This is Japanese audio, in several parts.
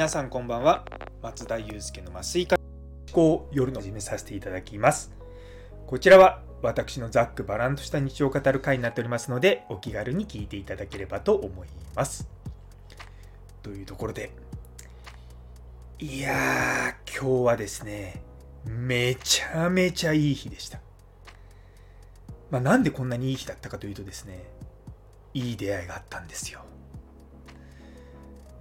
皆さんこんばんは。松田祐介の麻酔科思考夜の始めさせていただきます。こちらは私のざっくばらんとした日常を語る回になっておりますのでお気軽に聞いていただければと思います。というところでいやー今日はですねめちゃめちゃいい日でした。まあ、なんでこんなにいい日だったかというとですねいい出会いがあったんですよ。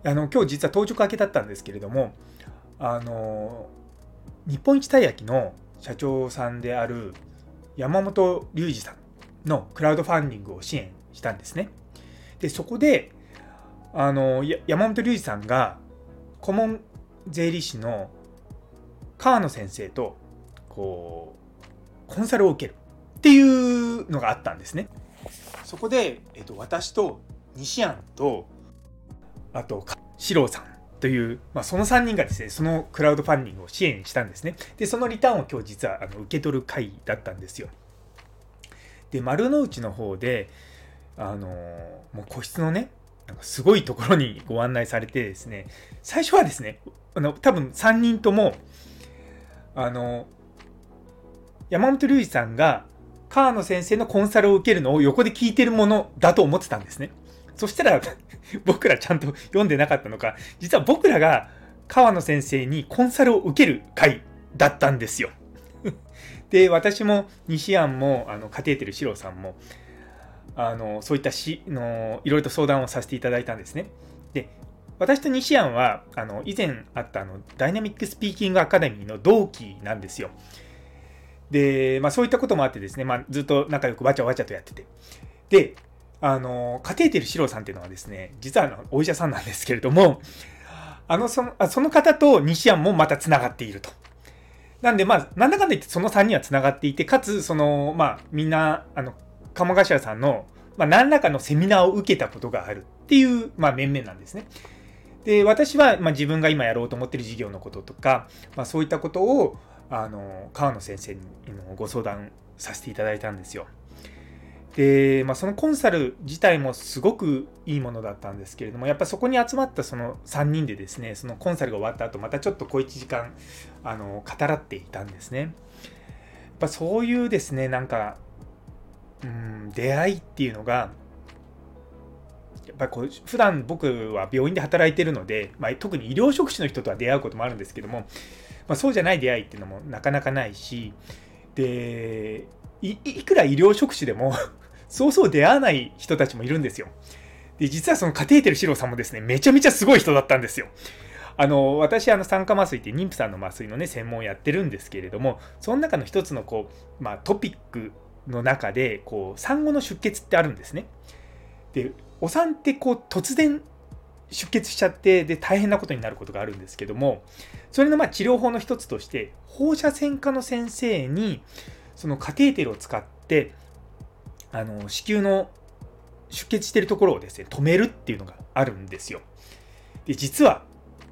あの今日実は当直明けだったんですけれどもあの日本一たい焼きの社長さんである山本隆二さんのクラウドファンディングを支援したんですね。でそこであの山本隆二さんが顧問税理士の川野先生とこうコンサルを受けるっていうのがあったんですね。そこで、えっと、私と西安とあと四郎さんという、まあ、その3人がですねそのクラウドファンディングを支援したんですね。でそのリターンを今日実はあの受け取る会だったんですよ。で丸の内の方であのもう個室のねなんかすごいところにご案内されてですね最初はですねあの多分3人ともあの山本龍二さんが川野先生のコンサルを受けるのを横で聞いてるものだと思ってたんですね。そしたら 僕らちゃんと読んでなかったのか、実は僕らが川野先生にコンサルを受ける会だったんですよ。で、私も西安もあのカテーテル四郎さんもあのそういったしのいろいろと相談をさせていただいたんですね。で、私と西安はあの以前あったあのダイナミックスピーキングアカデミーの同期なんですよ。で、まあ、そういったこともあってですね、まあ、ずっと仲良くわちゃわちゃとやってて。で、あの、カテーテル四郎さんっていうのはですね、実はあのお医者さんなんですけれども、あの、そのその方と西安もまた繋がっていると。なんで、まあ、なんだかんだ言ってその3人は繋がっていて、かつ、その、まあ、みんな、あの、鴨頭さんの、まあ、何らかのセミナーを受けたことがあるっていう、まあ、面々なんですね。で、私は、まあ、自分が今やろうと思ってる事業のこととか、まあ、そういったことを、あの、川野先生にご相談させていただいたんですよ。で、まあ、そのコンサル自体もすごくいいものだったんですけれどもやっぱそこに集まったその3人でですねそのコンサルが終わった後またちょっと小1時間あの語らっていたんですね。やっぱそういうですねなんかうん出会いっていうのがやっぱこう普段僕は病院で働いてるので、まあ、特に医療職種の人とは出会うこともあるんですけども、まあ、そうじゃない出会いっていうのもなかなかないしでいくら医療職種でもそうそう出会わない人たちもいるんですよ。で、実はそのカテーテルシロさんもですね、めちゃめちゃすごい人だったんですよ。あの、私、あの、酸化麻酔って妊婦さんの麻酔のね、専門をやってるんですけれども、その中の一つのこう、まあ、トピックの中で、こう、産後の出血ってあるんですね。で、お産ってこう、突然出血しちゃって、で、大変なことになることがあるんですけども、それのま治療法の一つとして、放射線科の先生に、そのカテーテルを使って、あの子宮の出血してるところをですね止めるっていうのがあるんですよ。で実は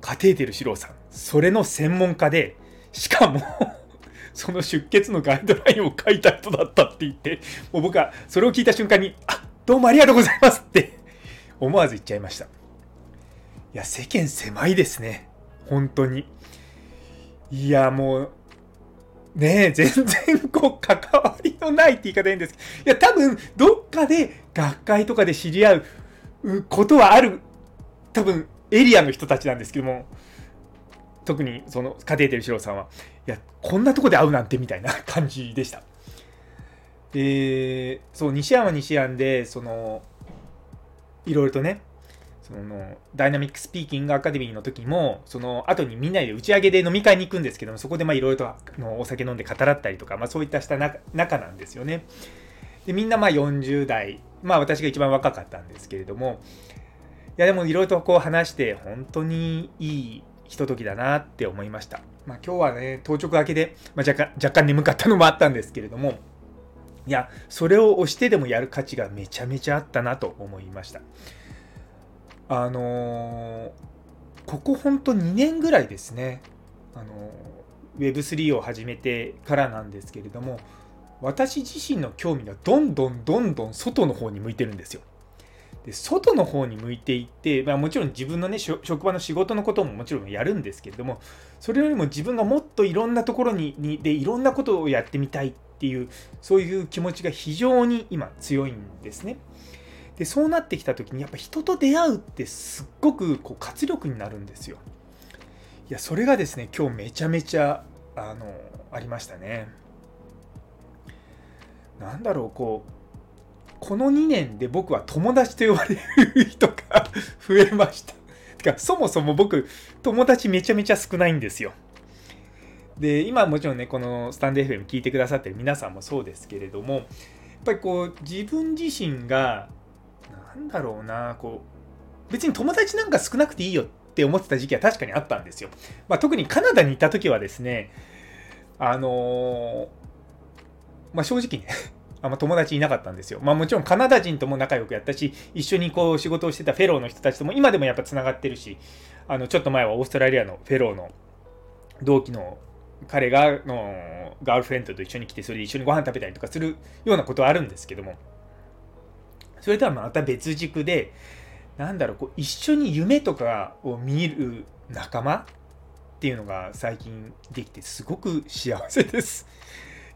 カテーテル四郎さんそれの専門家でしかも その出血のガイドラインを書いた人だったって言ってもう僕はそれを聞いた瞬間に「あどうもありがとうございます」って思わず言っちゃいました。いや世間狭いですね本当に。いやもうねえ、全然こう、関わりのないって言い方いいんですけど、いや、多分、どっかで学会とかで知り合うことはある、多分、エリアの人たちなんですけども、特にそのカテーテルシロさんは、いや、こんなとこで会うなんてみたいな 感じでした。で、そう、西山西山で、その、いろいろとね、そのダイナミックスピーキングアカデミーの時もその後にみんなで打ち上げで飲み会に行くんですけどもそこでいろいろとお酒飲んで語らったりとか、まあ、そういったした中なんですよね。でみんなまあ40代まあ私が一番若かったんですけれどもいやでもいろいろとこう話して本当にいいひとときだなって思いました。まあ、今日はね当直明けで、まあ、若干若干眠かったのもあったんですけれどもいやそれを押してでもやる価値がめちゃめちゃあったなと思いました。あの、ここほんと2年ぐらいですね、あのー、Web3 を始めてからなんですけれども、私自身の興味がどんどんどんどん外の方に向いてるんですよ。で外の方に向いていって、まあ、もちろん自分のね職場の仕事のことももちろんやるんですけれどもそれよりも自分がもっといろんなところににでいろんなことをやってみたいっていうそういう気持ちが非常に今強いんですね。でそうなってきた時にやっぱ人と出会うってすっごくこう活力になるんですよ。いやそれがですね今日めちゃめちゃあのありましたね。なんだろうこうこの2年で僕は友達と呼ばれる人が 増えました。てか、そもそも僕、友達めちゃめちゃ少ないんですよ。で、今もちろんね、このスタンド FM 聞いてくださってる皆さんもそうですけれども、やっぱりこう、自分自身が、なんだろうな、こう、別に友達なんか少なくていいよって思ってた時期は確かにあったんですよ。まあ、特にカナダにいた時はですね、あの、まあ、正直ね あんま友達いなかったんですよ。まあもちろんカナダ人とも仲良くやったし、一緒にこう仕事をしてたフェローの人たちとも今でもやっぱつながってるし、あのちょっと前はオーストラリアのフェローの同期の彼がのガールフレンドと一緒に来て、それで一緒にご飯食べたりとかするようなことはあるんですけども、それとはまた別軸で、なんだろう、こう一緒に夢とかを見る仲間っていうのが最近できてすごく幸せです。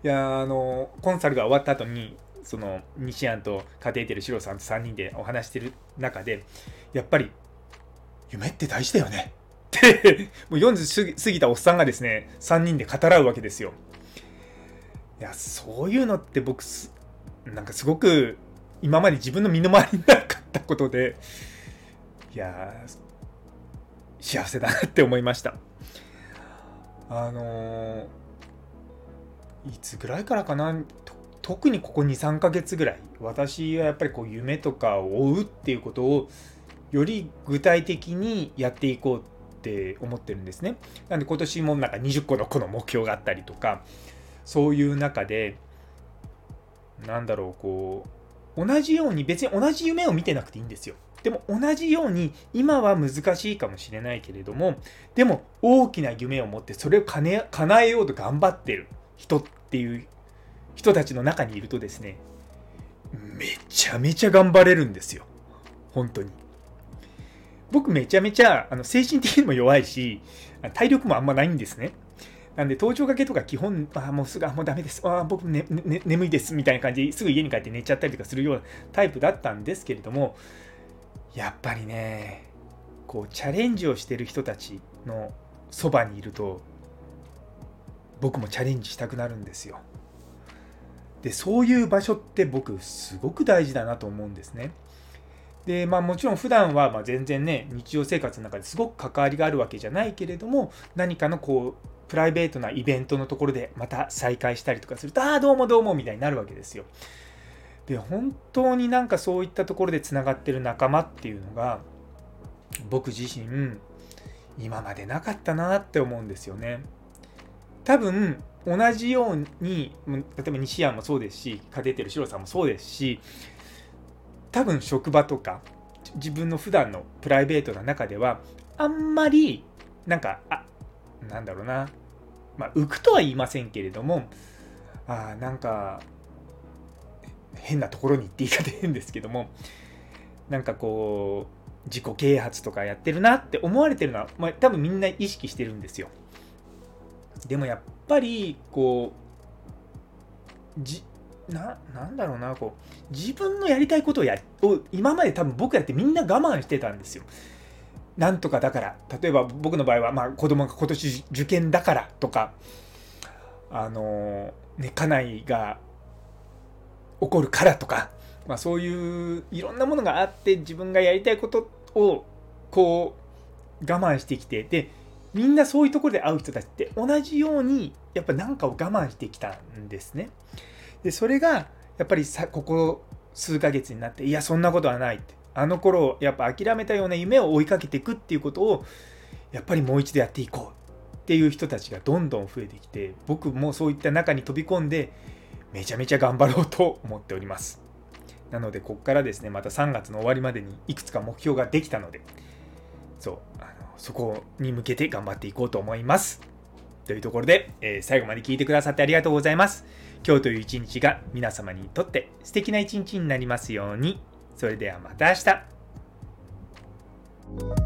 いやあのコンサルが終わった後にその西安とカテーテルシロさんと3人でお話してる中でやっぱり夢って大事だよねってもう40過ぎたおっさんがですね3人で語らうわけですよいやそういうのって僕なんかすごく今まで自分の身の回りになかったことでいや幸せだなって思いました。あのーいつぐらいからかな？特にここ23ヶ月ぐらい。私はやっぱりこう夢とかを追うっていうことをより具体的にやっていこうって思ってるんですね。なんで今年もなんか20個のこの目標があったりとかそういう中でなんだろうこう同じように別に同じ夢を見てなくていいんですよ。でも同じように今は難しいかもしれないけれどもでも大きな夢を持ってそれを叶えようと頑張ってる人っていう人たちの中にいるとですねめちゃめちゃ頑張れるんですよ。本当に。僕めちゃめちゃあの精神的にも弱いし体力もあんまないんですね。なんで登場掛けとか基本、あもうすぐ、あもうダメです、あ僕、ねね、眠いですみたいな感じですぐ家に帰って寝ちゃったりとかするようなタイプだったんですけれども、やっぱりね、こうチャレンジをしてる人たちのそばにいると、僕もチャレンジしたくなるんですよ。でそういう場所って僕すごく大事だなと思うんですね。でまあもちろん普段はま全然ね日常生活の中ですごく関わりがあるわけじゃないけれども何かのこうプライベートなイベントのところでまた再会したりとかするとああどうもどうもみたいになるわけですよ。で本当になんかそういったところでつながってる仲間っていうのが僕自身今までなかったなって思うんですよね。多分同じように例えば西山もそうですしカテーテルシロさんもそうですし多分職場とか自分の普段のプライベートな中ではあんまりなんかあなんだろうなまあ浮くとは言いませんけれどもあなんか変なところに行って言い方変ですけどもなんかこう自己啓発とかやってるなって思われてるのは、まあ、多分みんな意識してるんですよ。でもやっぱりこうじななんだろうなこう自分のやりたいことをやを今まで多分僕やってみんな我慢してたんですよ。なんとかだから例えば僕の場合は、まあ、子供が今年受験だからとかあのね家内が起こるからとか、まあ、そういういろんなものがあって自分がやりたいことをこう我慢してきてでみんなそういうところで会う人たちって同じようにやっぱ何かを我慢してきたんですね。でそれがやっぱりさここ数ヶ月になっていやそんなことはないってあの頃やっぱ諦めたような夢を追いかけていくっていうことをやっぱりもう一度やっていこうっていう人たちがどんどん増えてきて僕もそういった中に飛び込んでめちゃめちゃ頑張ろうと思っております。なのでここからですねまた3月の終わりまでにいくつか目標ができたのでそうあのそこに向けて頑張っていこうと思います。というところで、えー、最後まで聞いてくださってありがとうございます。今日という一日が皆様にとって素敵な一日になりますように。それではまた明日。